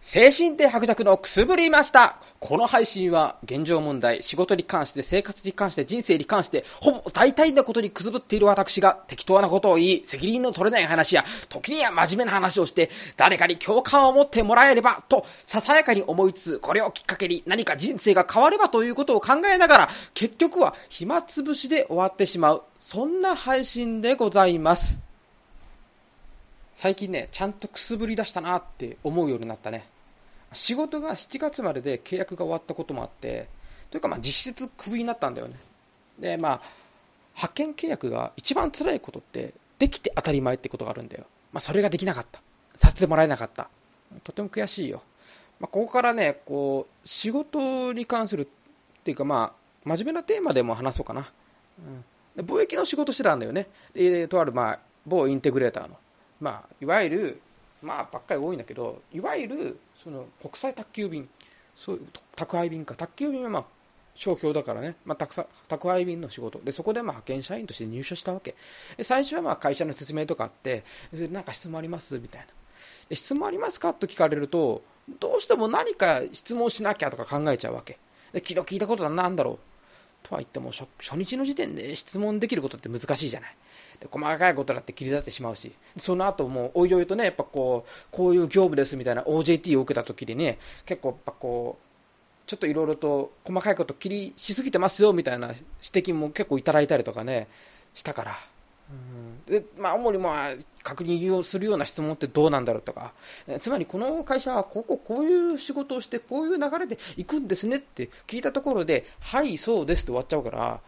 精神的白弱のくすぶりましたこの配信は現状問題、仕事に関して、生活に関して、人生に関して、ほぼ大体のことにくすぶっている私が適当なことを言い、責任の取れない話や、時には真面目な話をして、誰かに共感を持ってもらえれば、と、ささやかに思いつつ、これをきっかけに何か人生が変わればということを考えながら、結局は暇つぶしで終わってしまう、そんな配信でございます。最近ね、ちゃんとくすぶり出したなって思うようになったね。仕事が7月までで契約が終わったこともあって、というかまあ実質クビになったんだよね。で、まあ、派遣契約が一番辛いことって、できて当たり前ってことがあるんだよ。まあ、それができなかった。させてもらえなかった。とても悔しいよ。まあ、ここからね、こう、仕事に関するっていうかまあ、真面目なテーマでも話そうかな。うん、貿易の仕事してたんだよね。で、とあるまあ、某インテグレーターの。まあ、いわゆる、まあ、ばっかり多いんだけど、いわゆるその国際宅急便、そういう宅配便か、宅急便はまあ商標だからね、まあ、宅宅配便の仕事。で、そこでまあ派遣社員として入社したわけ。で最初はまあ会社の説明とかあって、なんか質問あります？みたいな。で質問ありますか？と聞かれると、どうしても何か質問しなきゃとか考えちゃうわけ。で昨日聞いたことは何だろう？とは言っても初日の時点で質問できることって難しいじゃない。で細かいことだって切り立ってしまうし、その後もおいおいとね、やっぱこう、こういう業務ですみたいな OJT を受けた時にね、結構やっぱこう、ちょっといろいろと細かいこと切りしすぎてますよみたいな指摘も結構いただいたりとかね、したから、でまあ、主にまあ確認をするような質問ってどうなんだろうとか、つまりこの会社はこここういう仕事をしてこういう流れで行くんですねって聞いたところで、はい、そうですって終わっちゃうから、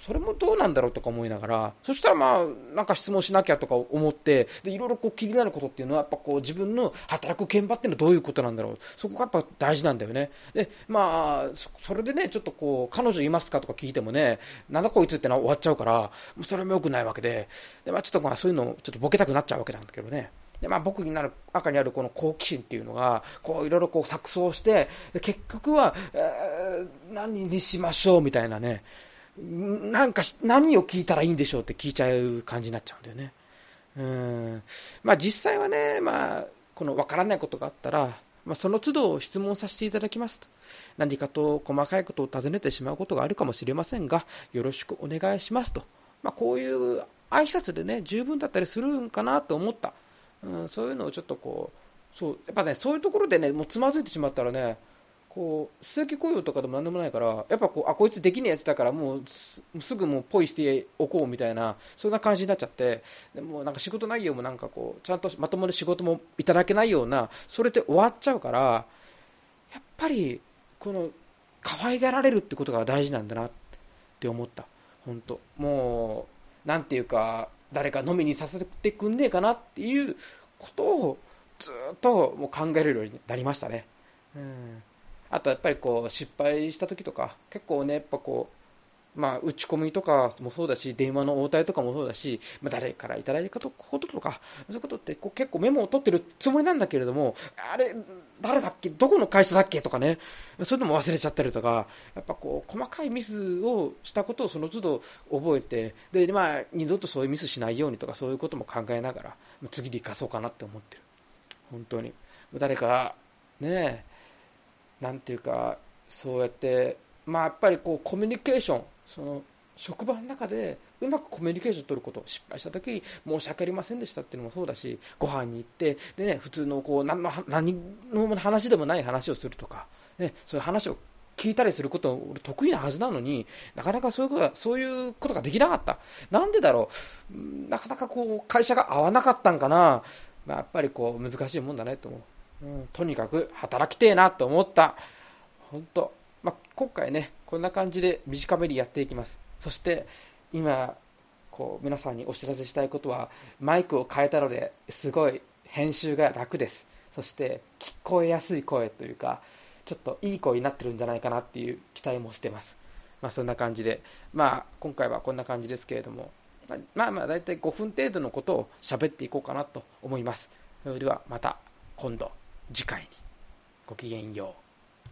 それもどうなんだろうとか思いながら、そしたらまあ、なんか質問しなきゃとか思って、で、いろいろこう気になることっていうのは、やっぱこう自分の働く現場っていうのはどういうことなんだろう。そこがやっぱ大事なんだよね。で、まあ、それでね、ちょっとこう、彼女いますかとか聞いてもね、なんだこいつってのは終わっちゃうから、もうそれも良くないわけで、で、まあちょっとまあそういうのちょっとボケたくなっちゃうわけなんだけどね。で、まあ僕になる、赤にあるこの好奇心っていうのが、こういろいろこう錯綜して、結局は、えー、何にしましょうみたいなね、なんか何を聞いたらいいんでしょうって聞いちゃう感じになっちゃうんだよね。うんまあ、実際はね、まあ、この分からないことがあったら、まあ、その都度質問させていただきますと。何かと細かいことを尋ねてしまうことがあるかもしれませんが、よろしくお願いしますと。まあ、こういう挨拶でね、十分だったりするんかなと思った。うん、そういうのをちょっとこう、そう、やっぱね、そういうところでね、もうつまずいてしまったらね、こう、正規雇用とかでもなんでもないから、やっぱこう、あ、こいつできねえやつだから、もうすぐもうポイしておこうみたいな、そんな感じになっちゃって、でもなんか仕事内容もなんかこう、ちゃんとまともに仕事もいただけないような、それで終わっちゃうから、やっぱり、この、可愛がられるってことが大事なんだなって思った。本当もう、なんていうか、誰か飲みにさせてくんねえかなっていうことを、ずっともう考えるようになりましたね。うんあとやっぱりこう失敗した時とか結構ねやっぱこうまあ打ち込みとかもそうだし電話の応対とかもそうだし、まあ、誰からいただいたこととかそういうことってこう結構メモを取ってるつもりなんだけれどもあれ誰だっけどこの会社だっけとかねそういうのも忘れちゃったりとかやっぱこう細かいミスをしたことをその都度覚えてでまあ二度とそういうミスしないようにとかそういうことも考えながら次に生かそうかなって思ってる。本当に。誰かねえなんていうかそうやってまあやっぱりこうコミュニケーションその職場の中でうまくコミュニケーションを取ること失敗した時に申し訳ありませんでしたっていうのもそうだしご飯に行ってで、ね、普通のこう何の何の話でもない話をするとか、ね、そういう話を聞いたりすること俺得意なはずなのになかなかそういうことがそういうことができなかった。なんでだろう？なかなかこう会社が合わなかったんかな、まあ、やっぱりこう難しいもんだねと思う。うん、とにかく働きてえなと思った。本当。まあ、今回ね、こんな感じで短めにやっていきます。そして、今、こう、皆さんにお知らせしたいことは、マイクを変えたので、すごい編集が楽です。そして、聞こえやすい声というか、ちょっといい声になってるんじゃないかなっていう期待もしてます。まあ、そんな感じで、まあ、今回はこんな感じですけれども、まあまあ、だいたい5分程度のことを喋っていこうかなと思います。それでは、また今度。次回にごきげんよう。